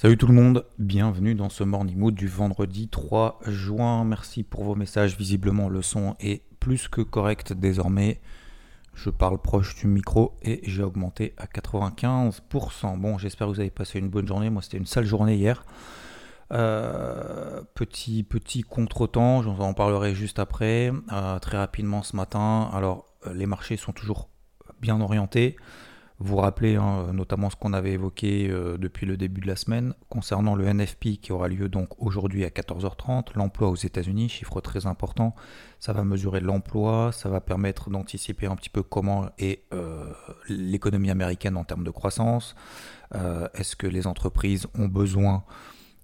Salut tout le monde, bienvenue dans ce Morning Mood du vendredi 3 juin. Merci pour vos messages, visiblement le son est plus que correct désormais. Je parle proche du micro et j'ai augmenté à 95%. Bon, j'espère que vous avez passé une bonne journée. Moi, c'était une sale journée hier. Euh, petit petit contretemps, j'en en parlerai juste après. Euh, très rapidement ce matin. Alors, euh, les marchés sont toujours bien orientés. Vous rappelez hein, notamment ce qu'on avait évoqué euh, depuis le début de la semaine concernant le NFP qui aura lieu donc aujourd'hui à 14h30. L'emploi aux États-Unis, chiffre très important. Ça va mesurer l'emploi, ça va permettre d'anticiper un petit peu comment est euh, l'économie américaine en termes de croissance. Euh, est-ce que les entreprises ont besoin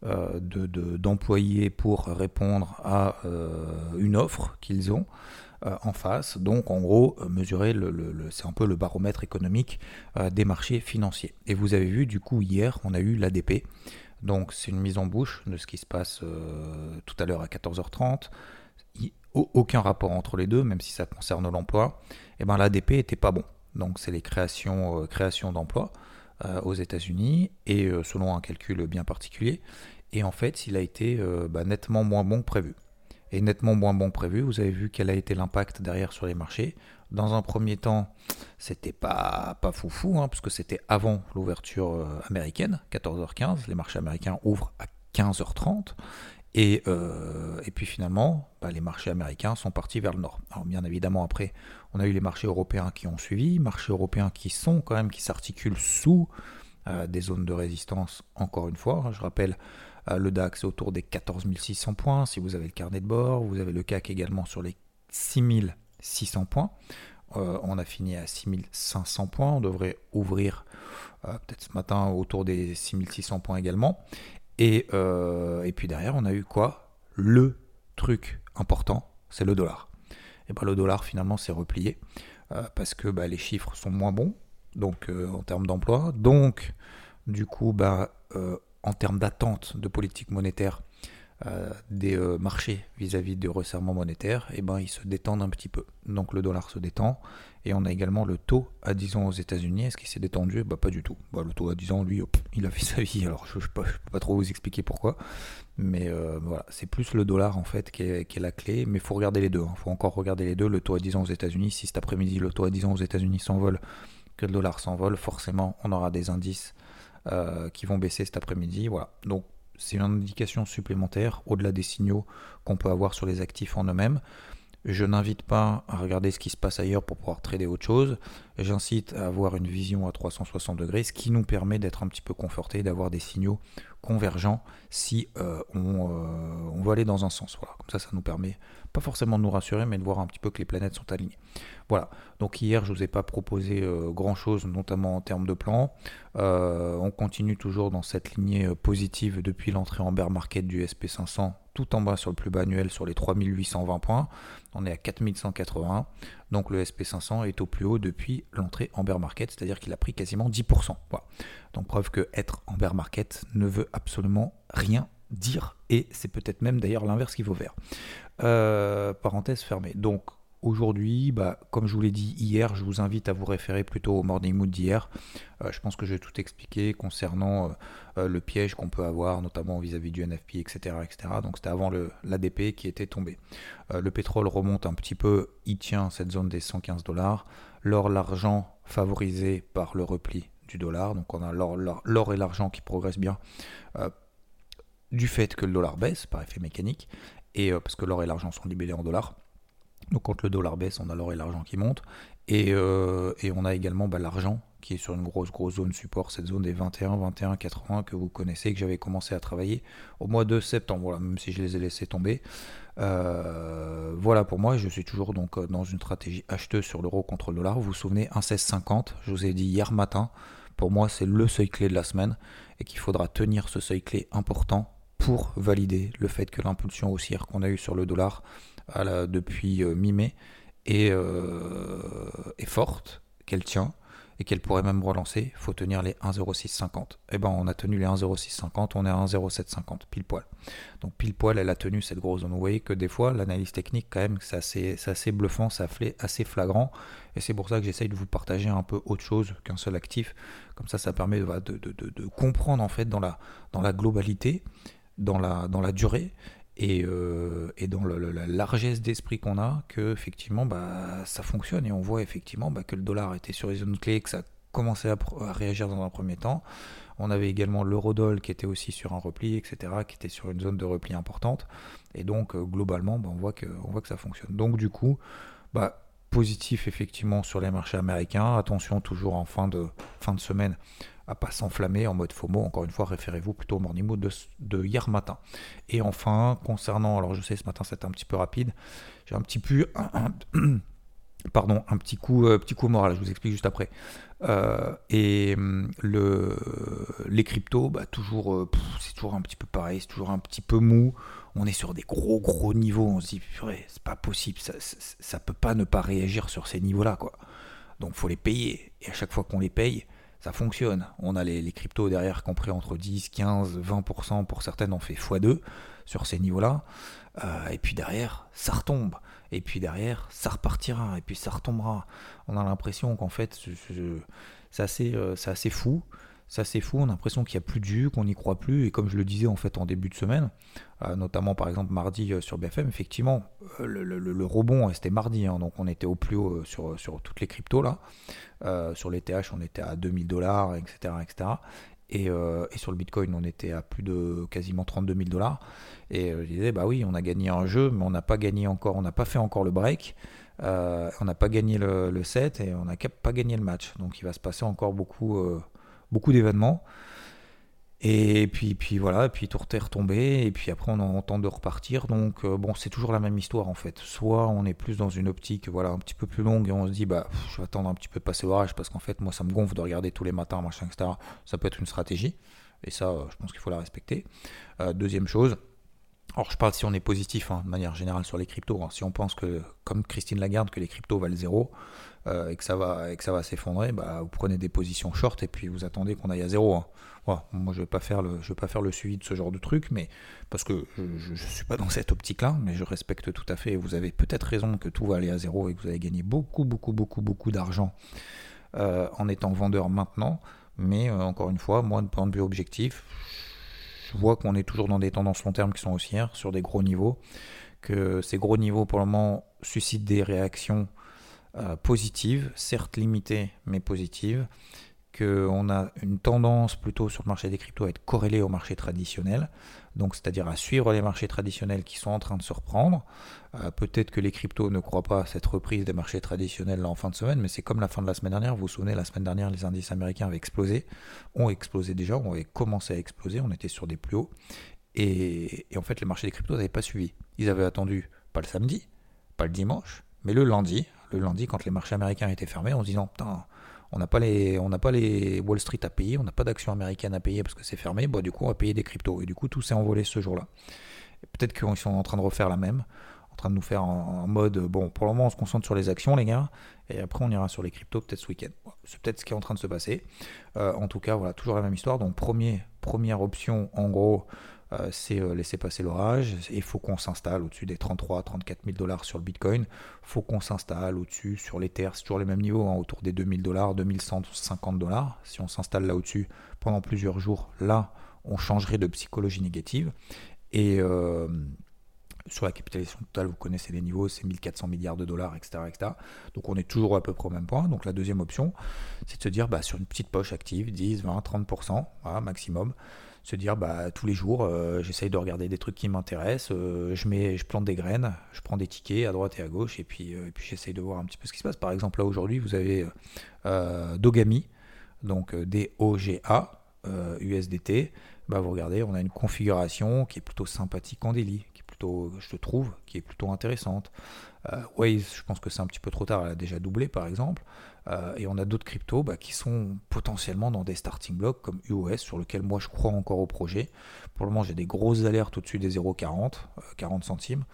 d'employés pour répondre à une offre qu'ils ont? Euh, en face. Donc en gros, euh, mesurer, le, c'est un peu le baromètre économique euh, des marchés financiers. Et vous avez vu, du coup, hier, on a eu l'ADP. Donc c'est une mise en bouche de ce qui se passe tout à l'heure à 14h30. aucun rapport entre les deux, même si ça concerne l'emploi. Et eh ben l'ADP était pas bon. Donc c'est les créations, d'emplois aux États-Unis et selon un calcul bien particulier. Et en fait, il a été bah, nettement moins bon que prévu nettement moins bon prévu. Vous avez vu quel a été l'impact derrière sur les marchés. Dans un premier temps, c'était pas, pas foufou, hein, puisque c'était avant l'ouverture euh, américaine, 14h15. Les marchés américains ouvrent à 15h30. Et, euh, et puis finalement, bah, les marchés américains sont partis vers le nord. Alors bien évidemment, après, on a eu les marchés européens qui ont suivi, marchés européens qui sont quand même, qui s'articulent sous euh, des zones de résistance, encore une fois. Je rappelle le DAX est autour des 14 600 points. Si vous avez le carnet de bord, vous avez le CAC également sur les 6 600 points. Euh, on a fini à 6500 points. On devrait ouvrir euh, peut-être ce matin autour des 6600 points également. Et, et, puis derrière, on a eu quoi? Le truc important, c'est le dollar. Et ben, le dollar finalement s'est replié parce que bah, les chiffres sont moins bons donc en termes d'emploi. Donc du coup, bah, en termes d'attente de politique monétaire euh, des euh, marchés vis-à-vis du resserrement monétaire, et eh ben, ils se détendent un petit peu. Donc le dollar se détend. Et on a également le taux à 10 ans aux États-Unis. Est-ce qu'il s'est détendu? Bah, Pas du tout. Bah, le taux à 10 ans, lui, il a fait sa vie. Alors je ne peux, pas trop vous expliquer pourquoi. Mais euh, voilà, c'est plus le dollar en fait qui est, la clé. Mais il faut regarder les deux. Il hein. faut encore regarder les deux. Le taux à 10 ans aux États-Unis. Si cet après-midi le taux à 10 ans aux États-Unis s'envole, que le dollar s'envole, forcément on aura des indices euh, qui vont baisser cet après-midi. Voilà. Donc c'est une indication supplémentaire au-delà des signaux qu'on peut avoir sur les actifs en eux-mêmes. Je n'invite pas à regarder ce qui se passe ailleurs pour pouvoir trader autre chose. J'incite à avoir une vision à 360 degrés, ce qui nous permet d'être un petit peu conforté, d'avoir des signaux convergents si euh, on, euh, on, veut aller dans un sens. Comme ça, ça nous permet pas forcément de nous rassurer, mais de voir un petit peu que les planètes sont alignées. Voilà, donc hier je ne vous ai pas proposé euh, grand chose, notamment en termes de plan. On continue toujours dans cette lignée positive depuis l'entrée en bear market du SP500, tout en bas sur le plus bas annuel sur les 3820 points. On est à 4180, donc le SP500 est au plus haut depuis l'entrée en bear market, c'est-à-dire qu'il a pris quasiment 10%. Voilà. Donc preuve que être en bear market ne veut absolument rien dire, et c'est peut-être même d'ailleurs l'inverse qui vaut vert. parenthèse fermée. Donc Aujourd'hui, bah, comme je vous l'ai dit hier, je vous invite à vous référer plutôt au Morning Mood d'hier. Euh, je pense que j'ai tout expliqué concernant euh, euh, le piège qu'on peut avoir, notamment vis-à-vis du NFP, etc. etc. Donc c'était avant l'ADP qui était tombé. le pétrole remonte un petit peu, il tient cette zone des 115 dollars. L'or, l'argent favorisé par le repli du dollar. Donc on a l'or et l'argent qui progressent bien du fait que le dollar baisse par effet mécanique. Et parce que l'or et l'argent sont libellés en dollars. Donc quand le dollar baisse, on a l'or et l'argent qui montent. Et, euh, on a également bah, l'argent qui est sur une grosse grosse zone support, cette zone des 21, 21, 80 que vous connaissez, que j'avais commencé à travailler au mois de septembre, voilà, même si je les ai laissés tomber. Euh, voilà pour moi, je suis toujours donc euh, dans une stratégie acheteuse sur l'euro contre le dollar. Vous vous souvenez, 1,1650, je vous ai dit hier matin, Pour moi, c'est le seuil clé de la semaine et qu'il faudra tenir ce seuil clé important pour valider le fait que l'impulsion haussière qu'on a eue sur le dollar depuis euh, mi-mai est, euh, est forte, qu'elle tient et qu'elle pourrait même relancer, il faut tenir les 1,0650. Et eh ben on a tenu les 1,0650, on est à 1,0750, pile poil. Donc pile poil, elle a tenu cette grosse zone. Vous voyez que des fois, l'analyse technique, quand même, c'est assez, assez, bluffant, ça fait assez flagrant. Et c'est pour ça que j'essaye de vous partager un peu autre chose qu'un seul actif. Comme ça, ça permet de, de, comprendre en fait dans la, dans la globalité, dans la, dans la durée, et, euh, et, dans la largesse d'esprit qu'on a, que effectivement bah, ça fonctionne et on voit effectivement bah, que le dollar était sur les zones clés, que ça commençait à, à, réagir dans un premier temps. On avait également l'eurodoll qui était aussi sur un repli, etc., qui était sur une zone de repli importante. Et donc euh, globalement, bah, on, voit que, on voit que ça fonctionne. Donc du coup, bah, positif effectivement sur les marchés américains. Attention toujours en fin de, fin de semaine à pas s'enflammer en mode FOMO. Encore une fois, référez-vous plutôt au morning mood de, hier matin. Et enfin, concernant, alors je sais ce matin c'était un petit peu rapide, j'ai un petit peu, pardon, un petit coup, euh, petit coup moral. Je vous explique juste après. Euh, et hum, le, les cryptos, bah, toujours, euh, c'est toujours un petit peu pareil, c'est toujours un petit peu mou. On est sur des gros gros niveaux. On se dit, c'est pas possible, ça, ça, peut pas ne pas réagir sur ces niveaux-là, quoi. Donc faut les payer. Et à chaque fois qu'on les paye, ça fonctionne. On a les, cryptos derrière compris entre 10, 15, 20%, pour certaines on fait x2 sur ces niveaux-là. Euh, et puis derrière, ça retombe. Et puis derrière, ça repartira. Et puis ça retombera. On a l'impression qu'en fait, c'est assez, euh, assez fou ça c'est fou, on a l'impression qu'il n'y a plus de jus, qu'on n'y croit plus, et comme je le disais en fait en début de semaine, euh, notamment par exemple mardi euh, sur BFM, effectivement, euh, le, rebond c'était mardi, hein, donc on était au plus haut sur, sur toutes les cryptos là, sur les TH on était à 2000 dollars, etc. etc. Et, et, sur le Bitcoin on était à plus de quasiment 32 000 dollars, et je disais bah oui on a gagné un jeu, mais on n'a pas gagné encore, on n'a pas fait encore le break, on n'a pas gagné le, set, et on n'a pas gagné le match, donc il va se passer encore beaucoup beaucoup d'événements. Et puis, puis voilà, puis tout est retombé, et puis après on entend de repartir. Donc euh, bon, c'est toujours la même histoire en fait. Soit on est plus dans une optique voilà un petit peu plus longue et on se dit bah je vais attendre un petit peu de passer l'orage parce qu'en fait moi ça me gonfle de regarder tous les matins machin etc. Ça peut être une stratégie et ça euh, je pense qu'il faut la respecter. Euh, deuxième chose, alors je parle si on est positif hein, de manière générale sur les cryptos. Hein. Si on pense que comme Christine Lagarde que les cryptos valent zéro, euh, et que ça va et que ça va s'effondrer, bah, vous prenez des positions short et puis vous attendez qu'on aille à zéro. Hein. Moi, je vais pas faire le je vais pas faire le suivi de ce genre de truc, mais parce que je, ne suis pas dans cette optique-là, mais je respecte tout à fait. vous avez peut-être raison que tout va aller à zéro et que vous allez gagner beaucoup, beaucoup, beaucoup, beaucoup d'argent euh, en étant vendeur maintenant. Mais euh, encore une fois, moi, de point de vue objectif, je vois qu'on est toujours dans des tendances long terme qui sont haussières sur des gros niveaux, que ces gros niveaux pour le moment suscitent des réactions euh, positive, certes limitée, mais positive, qu'on a une tendance plutôt sur le marché des cryptos à être corrélé au marché traditionnel, donc c'est-à-dire à suivre les marchés traditionnels qui sont en train de se reprendre. Euh, peut-être que les cryptos ne croient pas à cette reprise des marchés traditionnels en fin de semaine, mais c'est comme la fin de la semaine dernière. Vous vous souvenez, la semaine dernière, les indices américains avaient explosé, ont explosé déjà, ont commencé à exploser, on était sur des plus hauts. Et, en fait, les marchés des cryptos n'avaient pas suivi. Ils avaient attendu, pas le samedi, pas le dimanche, mais le lundi, le lundi, quand les marchés américains étaient fermés, on se non, putain, on n'a pas les, Wall Street à payer, on n'a pas d'actions américaines à payer parce que c'est fermé. Bon, du coup, on va payer des cryptos. Et du coup, tout s'est envolé ce jour-là. Peut-être qu'ils sont en train de refaire la même, en train de nous faire en, mode bon, pour le moment, on se concentre sur les actions, les gars, et après, on ira sur les cryptos peut-être ce week-end. C'est peut-être ce qui est en train de se passer. Euh, en tout cas, voilà, toujours la même histoire. Donc, premier, première option, en gros, euh, c'est euh, laisser passer l'orage. Il faut qu'on s'installe au-dessus des 33 34 000 dollars sur le Bitcoin. Faut qu'on s'installe au-dessus sur l'Ether. C'est toujours les mêmes niveaux, hein, autour des 2000 dollars, 2150 dollars. Si on s'installe là au-dessus pendant plusieurs jours, là, on changerait de psychologie négative. Et euh, sur la capitalisation totale, vous connaissez les niveaux, c'est 1400 milliards de dollars, etc., etc. Donc on est toujours à peu près au même point. Donc la deuxième option, c'est de se dire bah, sur une petite poche active, 10, 20, 30%, maximum, se dire bah, tous les jours, euh, j'essaye de regarder des trucs qui m'intéressent, euh, je, mets, je plante des graines, je prends des tickets à droite et à gauche, et puis, euh, et puis j'essaye de voir un petit peu ce qui se passe. Par exemple, là aujourd'hui, vous avez Dogami, donc D-O-G-A, USDT, bah vous regardez, on a une configuration qui est plutôt sympathique en délit, qui est plutôt, je trouve, qui est plutôt intéressante. Waze, je pense que c'est un petit peu trop tard, elle a déjà doublé par exemple. Euh, et on a d'autres cryptos bah, qui sont potentiellement dans des starting blocks comme UOS, sur lequel moi je crois encore au projet. Pour le moment, j'ai des grosses alertes au-dessus des 0,40, 40 euh, centimes.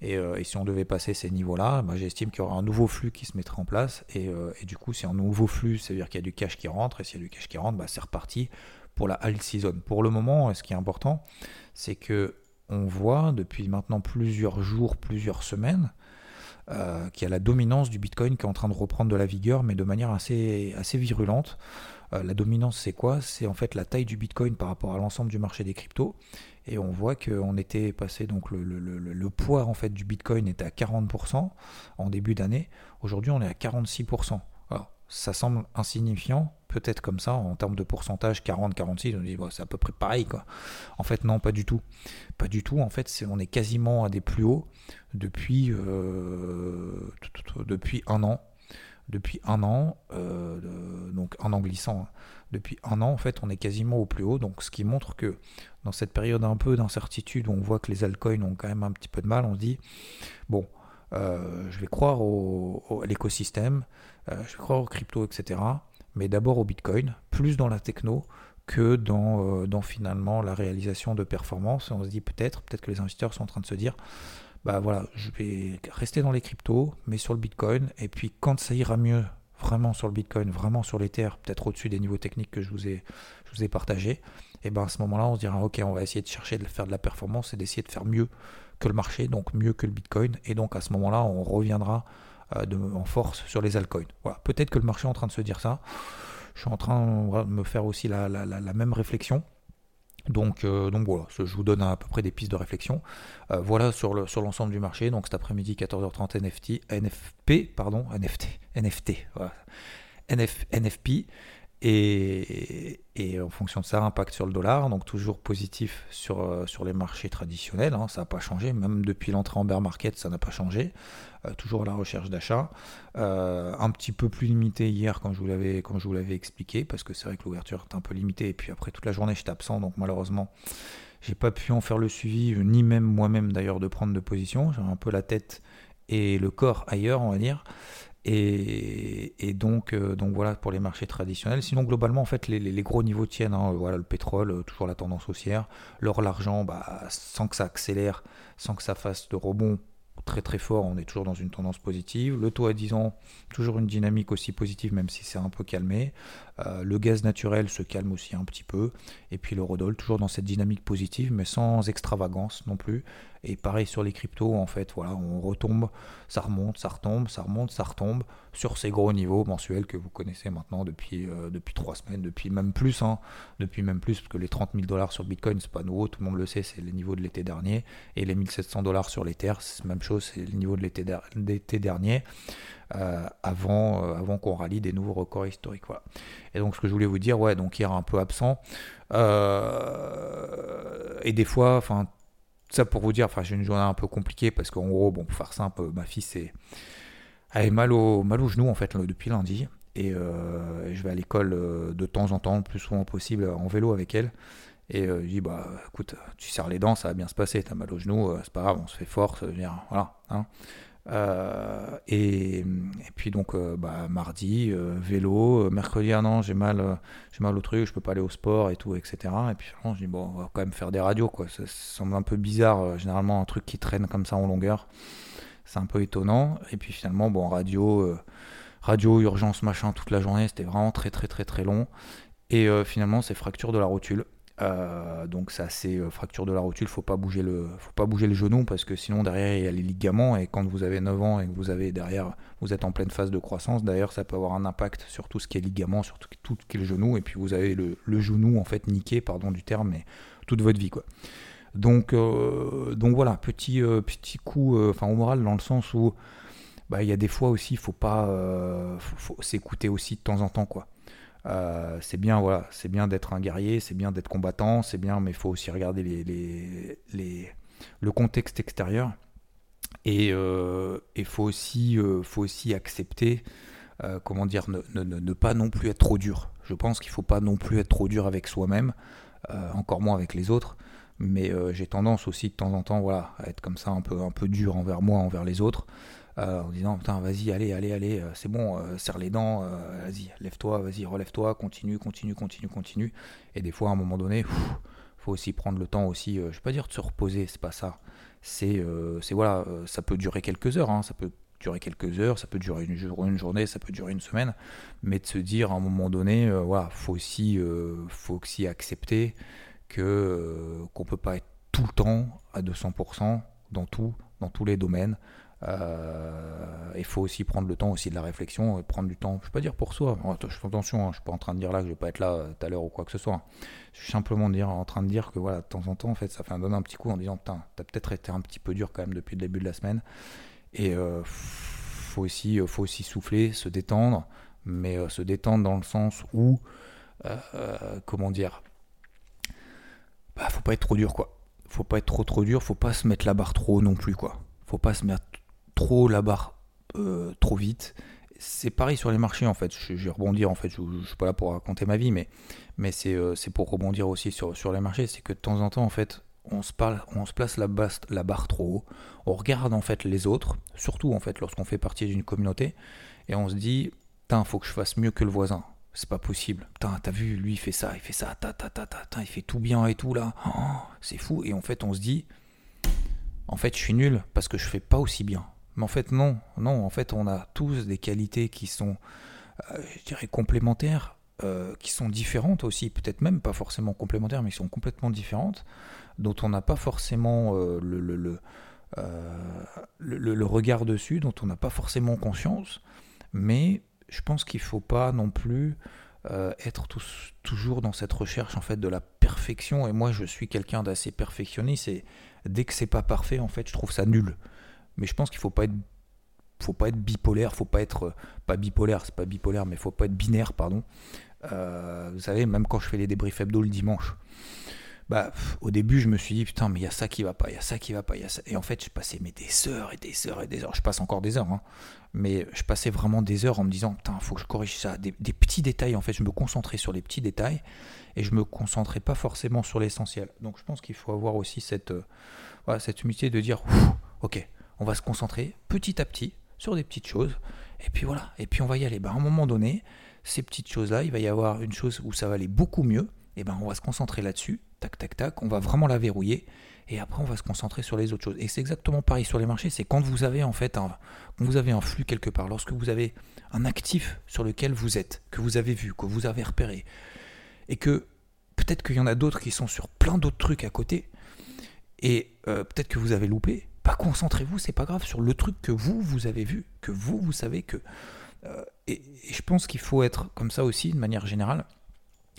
Et, si on devait passer ces niveaux-là, bah, j'estime qu'il y aura un nouveau flux qui se mettrait en place. Et, du coup, c'est un nouveau flux, ça veut dire qu'il y a du cash qui rentre. Et s'il y a du cash qui rentre, bah, c'est reparti pour la alt season. Pour le moment, ce qui est important, c'est que on voit depuis maintenant plusieurs jours, plusieurs semaines, euh, qui a la dominance du Bitcoin qui est en train de reprendre de la vigueur, mais de manière assez, assez virulente. Euh, la dominance, c'est quoi? C'est en fait la taille du Bitcoin par rapport à l'ensemble du marché des cryptos. Et on voit qu'on était passé, donc le, poids en fait du Bitcoin était à 40% en début d'année. Aujourd'hui, on est à 46%. Alors, ça semble insignifiant, peut-être comme ça, en termes de pourcentage, 40-46, on dit c'est à peu près pareil. Quoi. En fait, non, pas du tout. Pas du tout, en fait, on est quasiment à des plus hauts depuis, euh, depuis un an. Depuis un an, euh, donc un an glissant, hein. depuis un an, en fait, on est quasiment au plus haut. Donc, ce qui montre que dans cette période un peu d'incertitude où on voit que les altcoins ont quand même un petit peu de mal, on se dit, bon, euh, je vais croire au, à l'écosystème, je vais croire aux crypto, etc mais d'abord au Bitcoin, plus dans la techno que dans, euh, finalement la réalisation de performance. On se dit peut-être, peut-être que les investisseurs sont en train de se dire, bah voilà, je vais rester dans les cryptos, mais sur le Bitcoin, et puis quand ça ira mieux, vraiment sur le Bitcoin, vraiment sur l'Ether, peut-être au-dessus des niveaux techniques que je vous ai, je vous ai partagés, et ben à ce moment-là, on se dira, ok, on va essayer de chercher de faire de la performance et d'essayer de faire mieux que le marché, donc mieux que le Bitcoin, et donc à ce moment-là, on reviendra de, en force sur les altcoins. Voilà. Peut-être que le marché est en train de se dire ça. Je suis en train de me faire aussi la, même réflexion. Donc, euh, donc voilà, je vous donne à peu près des pistes de réflexion. Euh, voilà sur l'ensemble sur l'ensemble du marché. Donc cet après-midi, 14h30, NFT, NFP, pardon, NFT, NFT, NFP. Et, en fonction de ça, impact sur le dollar, donc toujours positif sur, euh, sur les marchés traditionnels, hein, ça n'a pas changé, même depuis l'entrée en bear market, ça n'a pas changé, euh, toujours à la recherche d'achat, euh, un petit peu plus limité hier quand je vous l'avais, quand je vous l'avais expliqué, parce que c'est vrai que l'ouverture est un peu limitée, et puis après toute la journée j'étais absent, donc malheureusement j'ai pas pu en faire le suivi, ni même moi-même d'ailleurs de prendre de position, j'ai un peu la tête et le corps ailleurs, on va dire. Et, donc, euh, donc voilà pour les marchés traditionnels. Sinon, globalement, en fait, les, gros niveaux tiennent. Hein. Voilà, le pétrole, euh, toujours la tendance haussière. L'or, l'argent, bah, sans que ça accélère, sans que ça fasse de rebond, très très fort, on est toujours dans une tendance positive. Le taux à 10 ans, toujours une dynamique aussi positive, même si c'est un peu calmé. Euh, le gaz naturel se calme aussi un petit peu. Et puis le l'eurodoll, toujours dans cette dynamique positive, mais sans extravagance non plus. Et pareil sur les cryptos, en fait, voilà, on retombe, ça remonte, ça retombe, ça remonte, ça retombe sur ces gros niveaux mensuels que vous connaissez maintenant depuis, euh, depuis 3 semaines, depuis même plus, hein, depuis même plus, parce que les 30 000 dollars sur Bitcoin, c'est pas nouveau, tout le monde le sait, c'est les niveaux de l'été dernier. Et les 1700 dollars sur l'Ether, c'est la même chose, c'est le niveau de l'été dernier. Euh, avant, euh, avant qu'on rallie des nouveaux records historiques. Voilà. Et donc ce que je voulais vous dire, ouais, donc hier un peu absent. et des fois, enfin ça pour vous dire, enfin j'ai une journée un peu compliquée parce qu'en gros, bon, pour faire simple, ma fille c'est elle est mal au, mal au genou en fait depuis lundi et euh, je vais à l'école euh, de temps en temps, le plus souvent possible en vélo avec elle. Et euh, je dis bah écoute, tu serres les dents, ça va bien se passer, t'as mal au genou, c'est pas grave, on se fait force, voilà. Hein. Euh, et, puis donc euh, bah, mardi vélo, mercredi ah non j'ai mal j'ai mal au truc, je peux pas aller au sport et tout etc. Et puis je dis bon on va quand même faire des radios quoi. Ça, semble un peu bizarre généralement un truc qui traîne comme ça en longueur, c'est un peu étonnant. Et puis finalement bon radio radio urgence machin toute la journée c'était vraiment très très très très long. Et finalement c'est fracture de la rotule. Euh, donc c'est assez euh, fracture de la rotule, faut pas bouger le faut pas bouger le genou parce que sinon derrière il y a les ligaments et quand vous avez 9 ans et que vous avez derrière vous êtes en pleine phase de croissance, d'ailleurs ça peut avoir un impact sur tout ce qui est ligament, sur tout, ce qui est genou et puis vous avez le, genou en fait niqué pardon du terme mais toute votre vie quoi. Donc euh, donc voilà, petit petit coup enfin au moral dans le sens où bah, il y a des fois aussi il faut pas faut s'écouter aussi de temps en temps quoi. Euh, c'est bien, voilà, c'est bien d'être un guerrier, c'est bien d'être combattant, c'est bien, mais il faut aussi regarder les, le contexte extérieur. Et il euh, faut, aussi, euh, faut aussi accepter, comment dire, ne, ne, pas non plus être trop dur. je pense qu'il faut pas non plus être trop dur avec soi-même, encore moins avec les autres. Mais j'ai tendance aussi de temps en temps, voilà, à être comme ça un peu, un peu dur envers moi, envers les autres. En disant putain vas-y allez allez allez c'est bon serre les dents vas-y lève-toi vas-y relève-toi continue continue continue continue. Et des fois à un moment donné il faut aussi prendre le temps aussi je vais pas dire de se reposer c'est pas ça. C'est voilà ça peut durer quelques heures hein, ça peut durer quelques heures, ça peut durer une, journée, ça peut durer une semaine, mais de se dire à un moment donné, euh, voilà, faut aussi, euh, faut aussi accepter que euh, qu'on peut pas être tout le temps à 200% dans tout, dans tous les domaines. Il faut aussi prendre le temps aussi de la réflexion, prendre du temps. Je ne pas dire pour soi. Attention, hein, je suis pas en train de dire là que je vais pas être là tout à l'heure ou quoi que ce soit. Je suis simplement en train de dire que voilà, de temps en temps, en fait, ça fait un donner un petit coup en disant, putain, t'as peut-être été un petit peu dur quand même depuis le début de la semaine. Et euh, faut aussi, euh, faut aussi souffler, se détendre, mais euh, se détendre dans le sens où, euh, comment dire, bah, faut pas être trop dur quoi. Faut pas être trop trop dur, faut pas se mettre la barre trop non plus quoi. Faut pas se mettre trop la barre trop vite. C'est pareil sur les marchés en fait. Je, vais rebondir en fait. Je, je, suis pas là pour raconter ma vie, mais, mais c'est pour rebondir aussi sur, sur les marchés. C'est que de temps en temps en fait, on se, parle, on se place la, la barre trop haut, on regarde en fait les autres, surtout en fait lorsqu'on fait partie d'une communauté, et on se dit, putain, faut que je fasse mieux que le voisin. C'est pas possible. T'as vu, lui il fait ça, il fait ça, ta ta ta ta, il fait tout bien et tout là. Oh, c'est fou. Et en fait, on se dit, en fait, je suis nul parce que je fais pas aussi bien. Mais en fait, non, non. En fait, on a tous des qualités qui sont, euh, je dirais, complémentaires, euh, qui sont différentes aussi, peut-être même pas forcément complémentaires, mais qui sont complètement différentes dont on n'a pas forcément euh, le, le, regard dessus, dont on n'a pas forcément conscience, mais je pense qu'il ne faut pas non plus être toujours dans cette recherche en fait de la perfection. Et moi, je suis quelqu'un d'assez perfectionniste. Et dès que c'est pas parfait, en fait, je trouve ça nul. Mais je pense qu'il faut pas être, faut pas être bipolaire, faut pas être pas bipolaire, c'est pas bipolaire, mais faut pas être binaire, pardon. vous savez, même quand je fais les débriefs hebdo le dimanche, bah, au début, je me suis dit, putain, mais il y a ça qui va pas, il y a ça qui va pas, y a ça. Et en fait, je passais mais des heures et des heures et des heures. Je passe encore des heures, hein. mais je passais vraiment des heures en me disant, putain, faut que je corrige ça. Des, petits détails, en fait, je me concentrais sur les petits détails et je me concentrais pas forcément sur l'essentiel. Donc, je pense qu'il faut avoir aussi cette, euh, cette humilité de dire, ok, on va se concentrer petit à petit sur des petites choses. Et puis voilà, et puis on va y aller. Bah, à un moment donné, ces petites choses-là, il va y avoir une chose où ça va aller beaucoup mieux. Et ben on va se concentrer là-dessus tac, tac, tac, on va vraiment la verrouiller, et après on va se concentrer sur les autres choses. Et c'est exactement pareil sur les marchés, c'est quand vous avez en fait un, quand vous avez un flux quelque part, lorsque vous avez un actif sur lequel vous êtes, que vous avez vu, que vous avez repéré, et que peut-être qu'il y en a d'autres qui sont sur plein d'autres trucs à côté, et euh, peut-être que vous avez loupé, pas concentrez-vous, c'est pas grave, sur le truc que vous, vous avez vu, que vous, vous savez que... Euh, et, je pense qu'il faut être comme ça aussi, de manière générale,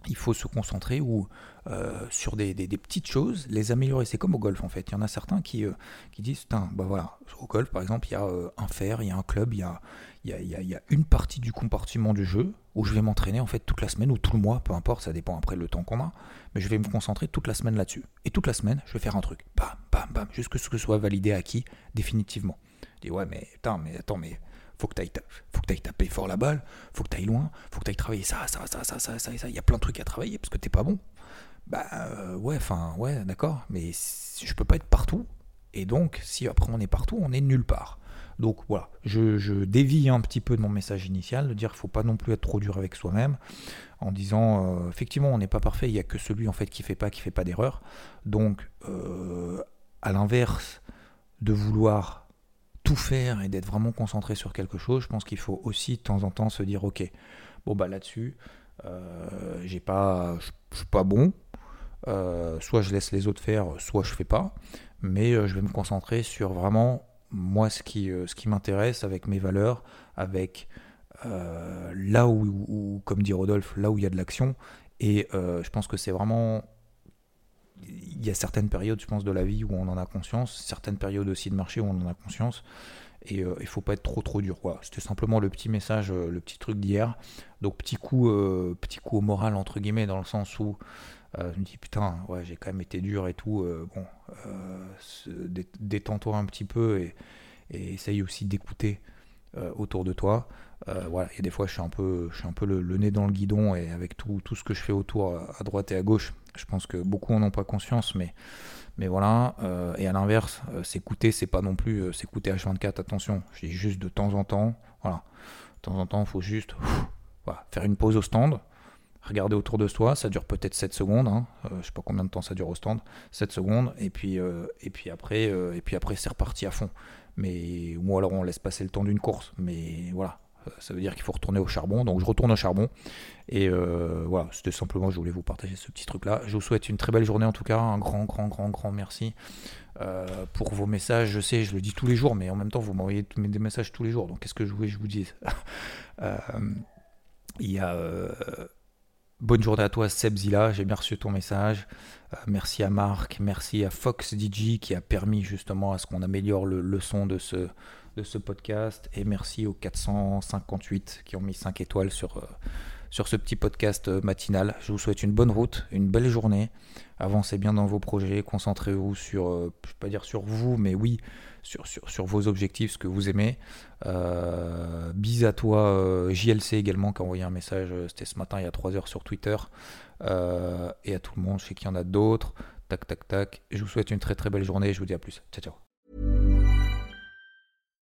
il faut se concentrer ou euh, sur des, petites choses, les améliorer. C'est comme au golf en fait. Il y en a certains qui, euh, qui disent, bah voilà, au golf par exemple, il y a un fer, il y a un club, il y a, y a, une partie du compartiment du jeu où je vais m'entraîner en fait toute la semaine ou tout le mois, peu importe, ça dépend après le temps qu'on a, mais je vais me concentrer toute la semaine là-dessus. Et toute la semaine, je vais faire un truc, bam, bam, que ce soit validé, acquis, définitivement. Je dis, ouais, mais attends, mais attends, mais faut que tu ailles, taper fort la balle, faut que tu ailles loin, faut que tu ailles travailler ça, ça, ça, ça, ça, ça, ça. Il y a plein de trucs à travailler parce que t'es pas bon. Bah euh, ouais, enfin, ouais, d'accord, mais je peux pas être partout. Et donc, si après on est partout, on est nulle part. Donc voilà, je, je dévie un petit peu de mon message initial, de dire qu'il faut pas non plus être trop dur avec soi-même, en disant euh, effectivement on n'est pas parfait, il n'y a que celui en fait qui fait pas, qui fait pas d'erreur. Donc euh, à l'inverse de vouloir tout faire et d'être vraiment concentré sur quelque chose, je pense qu'il faut aussi de temps en temps se dire ok, bon bah là-dessus, euh, j'ai pas, je suis pas bon, euh, soit je laisse les autres faire, soit je fais pas, mais euh, je vais me concentrer sur vraiment moi ce qui, ce qui m'intéresse avec mes valeurs, avec là où, comme dit Rodolphe, là où il y a de l'action, et je pense que c'est vraiment il y a certaines périodes, je pense, de la vie où on en a conscience, certaines périodes aussi de marché où on en a conscience. Et euh, il faut pas être trop trop dur. C'était simplement le petit message, euh, le petit truc d'hier. Donc petit coup, euh, petit coup au moral entre guillemets, dans le sens où je me dis putain, j'ai quand même été dur et tout. bon, détends-toi un petit peu et, essaye aussi d'écouter autour de toi. voilà, il des fois, je suis un peu, je suis un peu le, nez dans le guidon et avec tout, tout ce que je fais autour, à droite et à gauche, je pense que beaucoup en ont pas conscience, mais, mais voilà. et à l'inverse, s'écouter, c'est pas non plus s'écouter H24, attention, je dis juste de temps en temps, voilà. De temps en temps, il faut juste faire une pause au stand, regarder autour de soi, ça dure peut-être 7 secondes, hein. euh, je sais pas combien de temps ça dure au stand, 7 secondes, et puis, euh, et puis après, euh, et puis après c'est reparti à fond. Mais, ou alors on laisse passer le temps d'une course, mais voilà, ça veut dire qu'il faut retourner au charbon, donc je retourne au charbon, et voilà, c'était simplement, je voulais vous partager ce petit truc-là. Je vous souhaite une très belle journée en tout cas, un grand, grand, grand, grand merci pour vos messages, je sais, je le dis tous les jours, mais en même temps vous m'envoyez des messages tous les jours, donc qu'est-ce que je voulais que je vous dise? Il y a Bonne journée à toi Seb Zilla, j'ai bien reçu ton message. Euh, merci à Marc, merci à Fox DJ qui a permis justement à ce qu'on améliore le, son de ce, de ce podcast. Et merci aux 458 qui ont mis 5 étoiles sur, euh, sur ce petit podcast euh, matinal. Je vous souhaite une bonne route, une belle journée. Avancez bien dans vos projets, concentrez-vous sur, je ne vais pas dire sur vous, mais oui, sur, vos objectifs, ce que vous aimez. Euh, bise à toi, euh, JLC également, qui a envoyé un message, euh, c'était ce matin, il y a 3 heures sur Twitter. Euh, et à tout le monde, je sais qu'il y en a d'autres. Tac, tac, tac. Je vous souhaite une très très belle journée. Je vous dis à plus. Ciao, ciao.